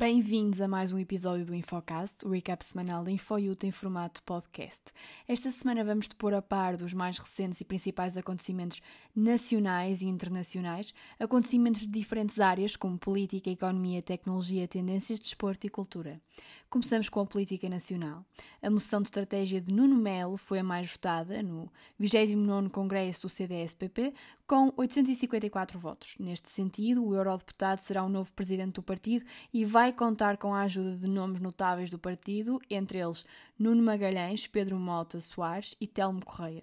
Bem-vindos a mais um episódio do Infocast, o recap semanal da InfoYouth em formato podcast. Esta semana vamos te pôr a par dos mais recentes e principais acontecimentos nacionais e internacionais, acontecimentos de diferentes áreas como política, economia, tecnologia, tendências de desporto e cultura. Começamos com a política nacional. A moção de estratégia de Nuno Melo foi a mais votada no 29º Congresso do CDS-PP, com 854 votos. Neste sentido, o eurodeputado será o novo presidente do partido e vai contar com a ajuda de nomes notáveis do partido, entre eles Nuno Magalhães, Pedro Mota Soares e Telmo Correia.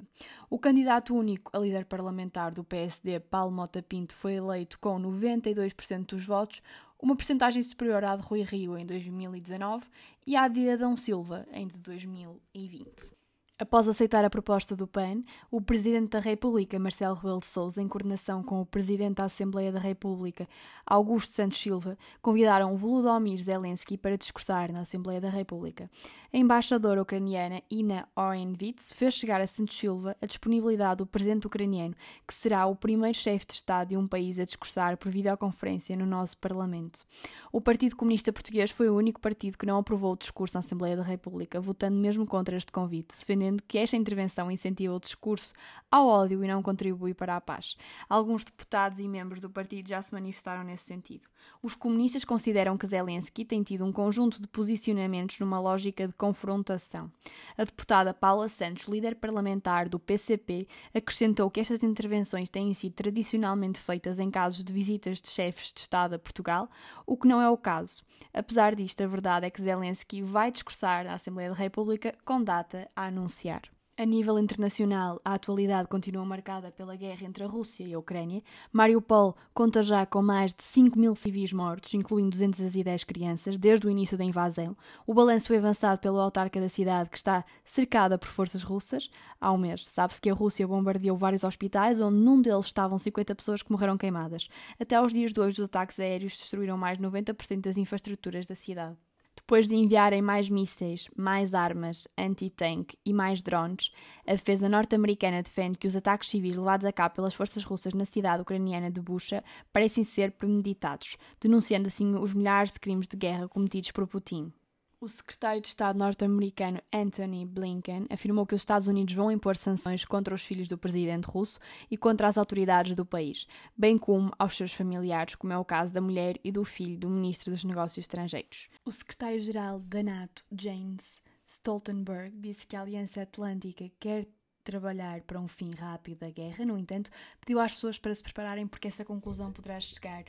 O candidato único a líder parlamentar do PSD, Paulo Mota Pinto, foi eleito com 92% dos votos, uma percentagem superior à de Rui Rio em 2019 e à de Adão Silva em 2020. Após aceitar a proposta do PAN, o Presidente da República, Marcelo Rebelo de Sousa, em coordenação com o Presidente da Assembleia da República, Augusto Santos Silva, convidaram Volodymyr Zelensky para discursar na Assembleia da República. A embaixadora ucraniana Ina Orenvits fez chegar a Santos Silva a disponibilidade do Presidente ucraniano, que será o primeiro chefe de Estado de um país a discursar por videoconferência no nosso Parlamento. O Partido Comunista Português foi o único partido que não aprovou o discurso na Assembleia da República, votando mesmo contra este convite, defendendo que esta intervenção incentiva o discurso ao ódio e não contribui para a paz. Alguns deputados e membros do partido já se manifestaram nesse sentido. Os comunistas consideram que Zelensky tem tido um conjunto de posicionamentos numa lógica de confrontação. A deputada Paula Santos, líder parlamentar do PCP, acrescentou que estas intervenções têm sido tradicionalmente feitas em casos de visitas de chefes de Estado a Portugal, o que não é o caso. Apesar disto, a verdade é que Zelensky vai discursar na Assembleia da República com data a anunciar. A nível internacional, a atualidade continua marcada pela guerra entre a Rússia e a Ucrânia. Mariupol conta já com mais de 5 mil civis mortos, incluindo 210 crianças, desde o início da invasão. O balanço foi avançado pelo autarca da cidade, que está cercada por forças russas. Há um mês, sabe-se que a Rússia bombardeou vários hospitais, onde num deles estavam 50 pessoas que morreram queimadas. Até aos dias de hoje, os ataques aéreos destruíram mais de 90% das infraestruturas da cidade. Depois de enviarem mais mísseis, mais armas, anti-tank e mais drones, a defesa norte-americana defende que os ataques civis levados a cabo pelas forças russas na cidade ucraniana de Bucha parecem ser premeditados, denunciando assim os milhares de crimes de guerra cometidos por Putin. O secretário de Estado norte-americano Anthony Blinken afirmou que os Estados Unidos vão impor sanções contra os filhos do presidente russo e contra as autoridades do país, bem como aos seus familiares, como é o caso da mulher e do filho do ministro dos Negócios Estrangeiros. O secretário-geral da NATO, James Stoltenberg, disse que a Aliança Atlântica quer trabalhar para um fim rápido da guerra, no entanto, pediu às pessoas para se prepararem porque essa conclusão poderá chegar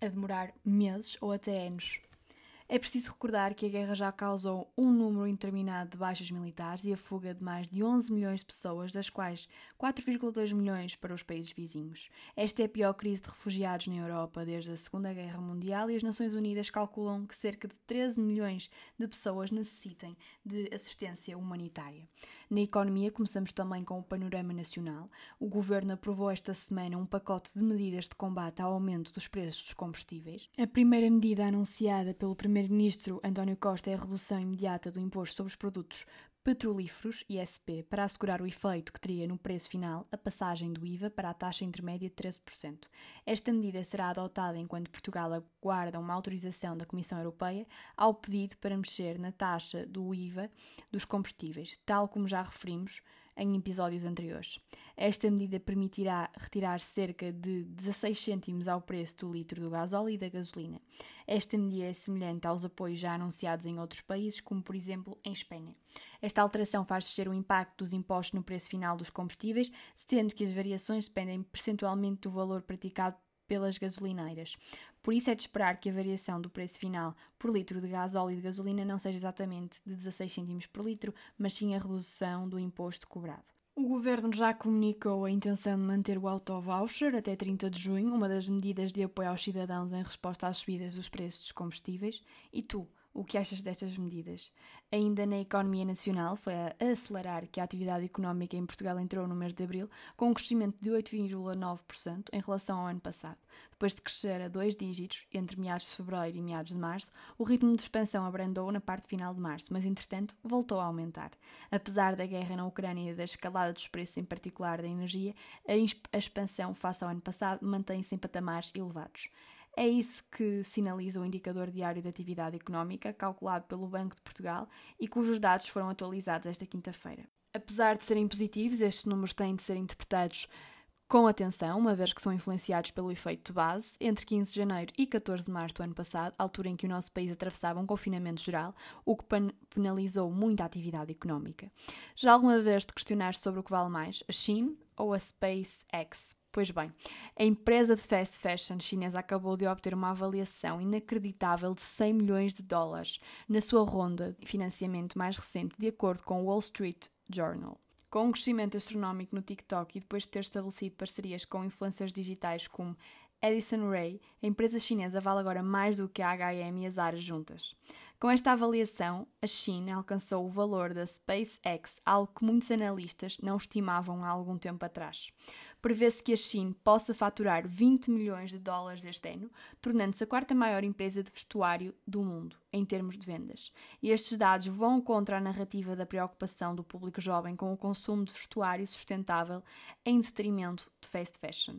a demorar meses ou até anos. É preciso recordar que a guerra já causou um número indeterminado de baixas militares e a fuga de mais de 11 milhões de pessoas, das quais 4,2 milhões para os países vizinhos. Esta é a pior crise de refugiados na Europa desde a Segunda Guerra Mundial e as Nações Unidas calculam que cerca de 13 milhões de pessoas necessitem de assistência humanitária. Na economia, começamos também com o panorama nacional. O governo aprovou esta semana um pacote de medidas de combate ao aumento dos preços dos combustíveis. A primeira medida anunciada pelo primeiro-ministro António Costa é a redução imediata do imposto sobre os produtos petrolíferos, ISP, para assegurar o efeito que teria no preço final a passagem do IVA para a taxa intermédia de 13%. Esta medida será adotada enquanto Portugal aguarda uma autorização da Comissão Europeia ao pedido para mexer na taxa do IVA dos combustíveis, tal como já referimos em episódios anteriores. Esta medida permitirá retirar cerca de 16 cêntimos ao preço do litro do gasóleo e da gasolina. Esta medida é semelhante aos apoios já anunciados em outros países, como por exemplo em Espanha. Esta alteração faz descer o impacto dos impostos no preço final dos combustíveis, sendo que as variações dependem percentualmente do valor praticado pelas gasolineiras. Por isso é de esperar que a variação do preço final por litro de gás, óleo e de gasolina não seja exatamente de 16 cêntimos por litro, mas sim a redução do imposto cobrado. O governo já comunicou a intenção de manter o auto-voucher até 30 de junho, uma das medidas de apoio aos cidadãos em resposta às subidas dos preços dos combustíveis. E tu, o que achas destas medidas? Ainda na economia nacional, foi a acelerar que a atividade económica em Portugal entrou no mês de abril com um crescimento de 8,9% em relação ao ano passado. Depois de crescer a dois dígitos entre meados de fevereiro e meados de março, o ritmo de expansão abrandou na parte final de março, mas entretanto voltou a aumentar. Apesar da guerra na Ucrânia e da escalada dos preços, em particular da energia, a expansão face ao ano passado mantém-se em patamares elevados. É isso que sinaliza o indicador diário de atividade económica, calculado pelo Banco de Portugal e cujos dados foram atualizados esta quinta-feira. Apesar de serem positivos, estes números têm de ser interpretados com atenção, uma vez que são influenciados pelo efeito de base, entre 15 de janeiro e 14 de março do ano passado, altura em que o nosso país atravessava um confinamento geral, o que penalizou muito a atividade económica. Já alguma vez te questionaste sobre o que vale mais, a Shein ou a SpaceX? Pois bem, a empresa de fast fashion chinesa acabou de obter uma avaliação inacreditável de 100 milhões de dólares na sua ronda de financiamento mais recente, de acordo com o Wall Street Journal. Com um crescimento astronómico no TikTok e depois de ter estabelecido parcerias com influencers digitais como Edison Ray, a empresa chinesa vale agora mais do que a H&M e a Zara juntas. Com esta avaliação, a China alcançou o valor da SpaceX, algo que muitos analistas não estimavam há algum tempo atrás. Prevê-se que a China possa faturar 20 milhões de dólares este ano, tornando-se a quarta maior empresa de vestuário do mundo, em termos de vendas. E estes dados vão contra a narrativa da preocupação do público jovem com o consumo de vestuário sustentável em detrimento de fast fashion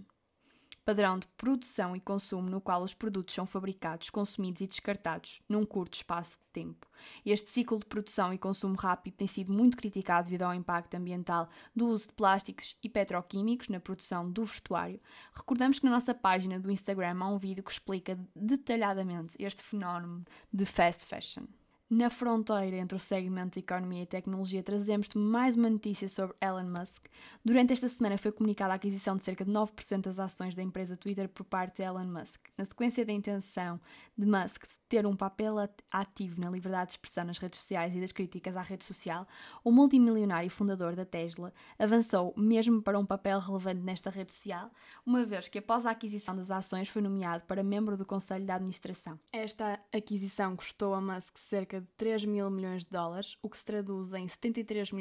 padrão de produção e consumo no qual os produtos são fabricados, consumidos e descartados num curto espaço de tempo. Este ciclo de produção e consumo rápido tem sido muito criticado devido ao impacto ambiental do uso de plásticos e petroquímicos na produção do vestuário. Recordamos que na nossa página do Instagram há um vídeo que explica detalhadamente este fenómeno de fast fashion. Na fronteira entre o segmento de economia e tecnologia, trazemos-te mais uma notícia sobre Elon Musk. Durante esta semana foi comunicada a aquisição de cerca de 9% das ações da empresa Twitter por parte de Elon Musk. Na sequência da intenção de Musk de ter um papel ativo na liberdade de expressão nas redes sociais e das críticas à rede social, o multimilionário fundador da Tesla avançou mesmo para um papel relevante nesta rede social, uma vez que após a aquisição das ações foi nomeado para membro do Conselho de Administração. Esta aquisição custou a Musk cerca de 3 mil milhões de dólares, o que se traduz em 73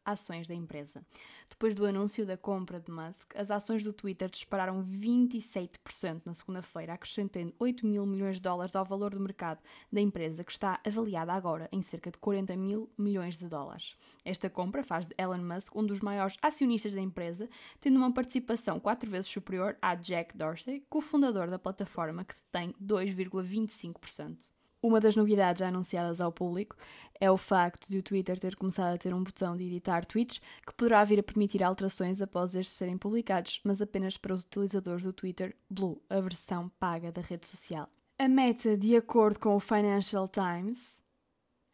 milhões 486 mil 938 ações da empresa. Depois do anúncio da compra de Musk, as ações do Twitter dispararam 27% na segunda-feira, acrescentando 8 mil milhões de dólares ao valor do mercado da empresa, que está avaliada agora em cerca de 40 mil milhões de dólares. Esta compra faz de Elon Musk um dos maiores acionistas da empresa, tendo uma participação quatro vezes superior à Jack Dorsey, cofundador da plataforma, que tem 2,25%. Uma das novidades já anunciadas ao público é o facto de o Twitter ter começado a ter um botão de editar tweets que poderá vir a permitir alterações após estes serem publicados, mas apenas para os utilizadores do Twitter Blue, a versão paga da rede social. A meta, de acordo com o Financial Times,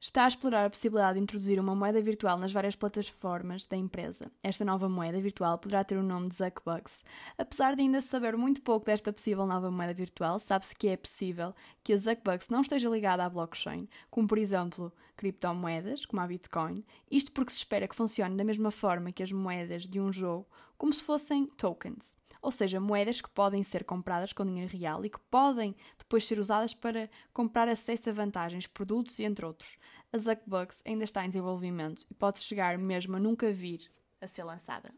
está a explorar a possibilidade de introduzir uma moeda virtual nas várias plataformas da empresa. Esta nova moeda virtual poderá ter o nome de Zuckbucks. Apesar de ainda saber muito pouco desta possível nova moeda virtual, sabe-se que é possível que a Zuckbucks não esteja ligada à blockchain, como por exemplo criptomoedas, como a Bitcoin, isto porque se espera que funcione da mesma forma que as moedas de um jogo, como se fossem tokens ou seja, moedas que podem ser compradas com dinheiro real e que podem depois ser usadas para comprar acesso a vantagens, produtos e entre outros. A Zuckbucks ainda está em desenvolvimento e pode chegar mesmo a nunca vir a ser lançada.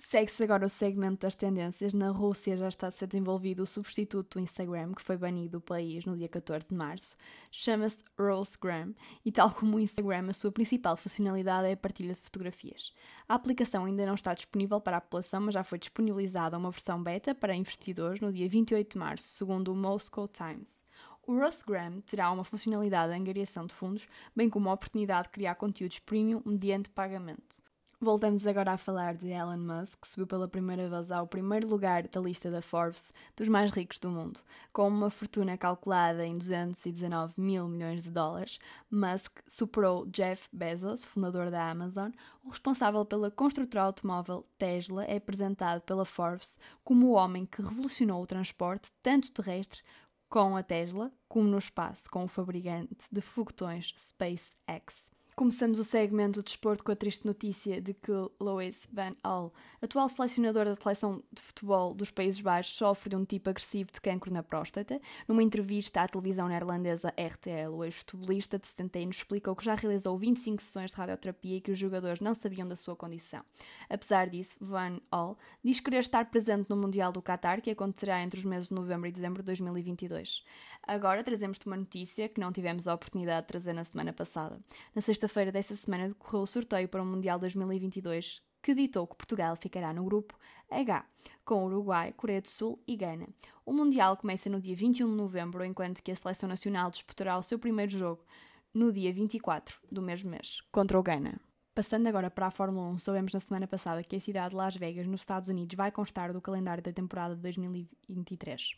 Segue-se agora o segmento das tendências. Na Rússia já está a ser desenvolvido o substituto do Instagram, que foi banido do país no dia 14 de março. Chama-se Rosegram e, tal como o Instagram, a sua principal funcionalidade é a partilha de fotografias. A aplicação ainda não está disponível para a população, mas já foi disponibilizada uma versão beta para investidores no dia 28 de março, segundo o Moscow Times. O Rosegram terá uma funcionalidade de angariação de fundos, bem como a oportunidade de criar conteúdos premium mediante pagamento. Voltamos agora a falar de Elon Musk, que subiu pela primeira vez ao primeiro lugar da lista da Forbes dos mais ricos do mundo. Com uma fortuna calculada em 219 mil milhões de dólares, Musk superou Jeff Bezos, fundador da Amazon. O responsável pela construtora automóvel Tesla é apresentado pela Forbes como o homem que revolucionou o transporte, tanto terrestre com a Tesla, como no espaço com o fabricante de foguetões SpaceX. Começamos o segmento do desporto com a triste notícia de que Lois Van Gaal, atual selecionador da seleção de futebol dos Países Baixos, sofre de um tipo agressivo de cancro na próstata. Numa entrevista à televisão neerlandesa RTL, o ex-futebolista de 70 anos explicou que já realizou 25 sessões de radioterapia e que os jogadores não sabiam da sua condição. Apesar disso, Van Gaal diz querer estar presente no Mundial do Qatar, que acontecerá entre os meses de novembro e dezembro de 2022. Agora trazemos-te uma notícia que não tivemos a oportunidade de trazer na semana passada. Na sexta sexta-feira dessa semana decorreu o sorteio para o Mundial 2022 que ditou que Portugal ficará no grupo H, com Uruguai, Coreia do Sul e Gana. O Mundial começa no dia 21 de novembro, enquanto que a Seleção Nacional disputará o seu primeiro jogo no dia 24 do mesmo mês, contra o Ghana. Passando agora para a Fórmula 1, soubemos na semana passada que a cidade de Las Vegas, nos Estados Unidos, vai constar do calendário da temporada de 2023.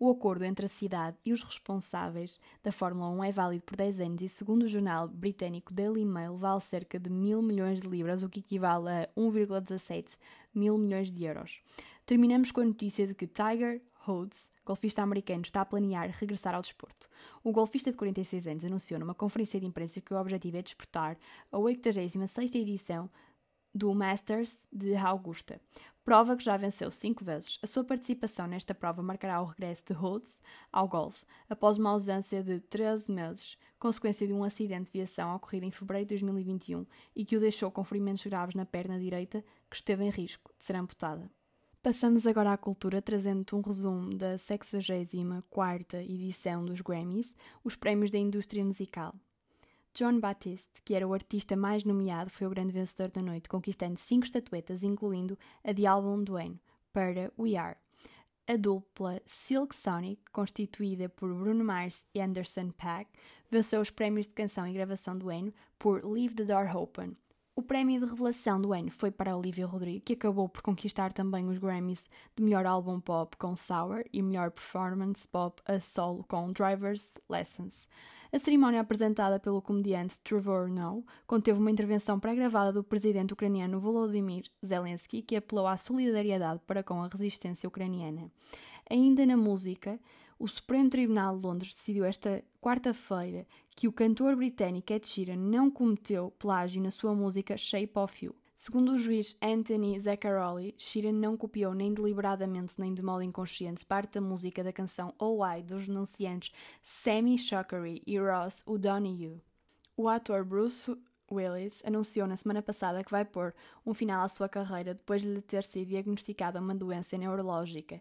O acordo entre a cidade e os responsáveis da Fórmula 1 é válido por 10 anos e, segundo o jornal britânico Daily Mail, vale cerca de mil milhões de libras, o que equivale a 1,17 mil milhões de euros. Terminamos com a notícia de que Tiger Woods golfista americano está a planear regressar ao desporto. O golfista de 46 anos anunciou numa conferência de imprensa que o objetivo é disputar a 86ª edição do Masters de Augusta, prova que já venceu cinco vezes. A sua participação nesta prova marcará o regresso de Woods ao golfe após uma ausência de 13 meses, consequência de um acidente de viação ocorrido em fevereiro de 2021 e que o deixou com ferimentos graves na perna direita, que esteve em risco de ser amputada. Passamos agora à cultura, trazendo-te um resumo da 64 edição dos Grammys, os prémios da indústria musical. John Batiste, que era o artista mais nomeado, foi o grande vencedor da noite, conquistando cinco estatuetas, incluindo a de álbum do ano, para We Are. A dupla Silk Sonic, constituída por Bruno Mars e Anderson .Paak, venceu os prémios de canção e gravação do ano por Leave the Door Open, o prémio de revelação do ano foi para Olivia Rodrigo, que acabou por conquistar também os Grammys de melhor álbum pop com Sour e melhor performance pop a solo com Driver's Lessons. A cerimónia apresentada pelo comediante Trevor Noah conteve uma intervenção pré-gravada do presidente ucraniano Volodymyr Zelensky, que apelou à solidariedade para com a resistência ucraniana. Ainda na música, o Supremo Tribunal de Londres decidiu esta quarta-feira que o cantor britânico Ed Sheeran não cometeu plágio na sua música Shape of You. Segundo o juiz Anthony Zaccaroli, Sheeran não copiou nem deliberadamente nem de modo inconsciente parte da música da canção Oh I dos denunciantes Sammy Shockery e Ross O'Donoghue. O ator Bruce Willis anunciou na semana passada que vai pôr um final à sua carreira depois de lhe ter sido diagnosticada uma doença neurológica,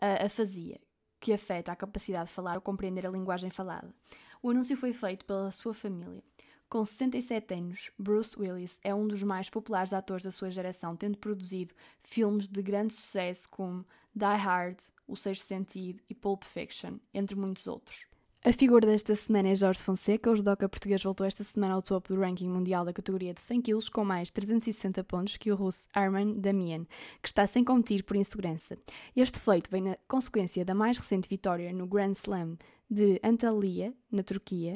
a afasia, que afeta a capacidade de falar ou compreender a linguagem falada. O anúncio foi feito pela sua família. Com 67 anos, Bruce Willis é um dos mais populares atores da sua geração, tendo produzido filmes de grande sucesso como Die Hard, O Sexto Sentido e Pulp Fiction, entre muitos outros. A figura desta semana é Jorge Fonseca. O judoca português voltou esta semana ao topo do ranking mundial da categoria de 100 kg com mais 360 pontos que o russo Arman Damian, que está sem competir por insegurança. Este feito vem na consequência da mais recente vitória no Grand Slam de Antalya, na Turquia,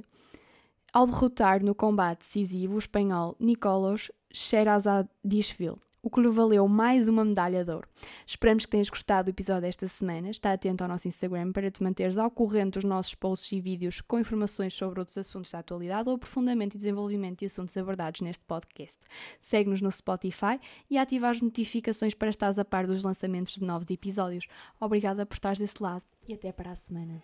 ao derrotar no combate decisivo o espanhol Nicolas Sherazadishvili o que lhe valeu mais uma medalha de ouro. Esperamos que tenhas gostado do episódio desta semana. Está atento ao nosso Instagram para te manteres ao corrente dos nossos posts e vídeos com informações sobre outros assuntos da atualidade ou aprofundamento e desenvolvimento de assuntos abordados neste podcast. Segue-nos no Spotify e ativa as notificações para estares a par dos lançamentos de novos episódios. Obrigada por estares desse lado e até para a semana.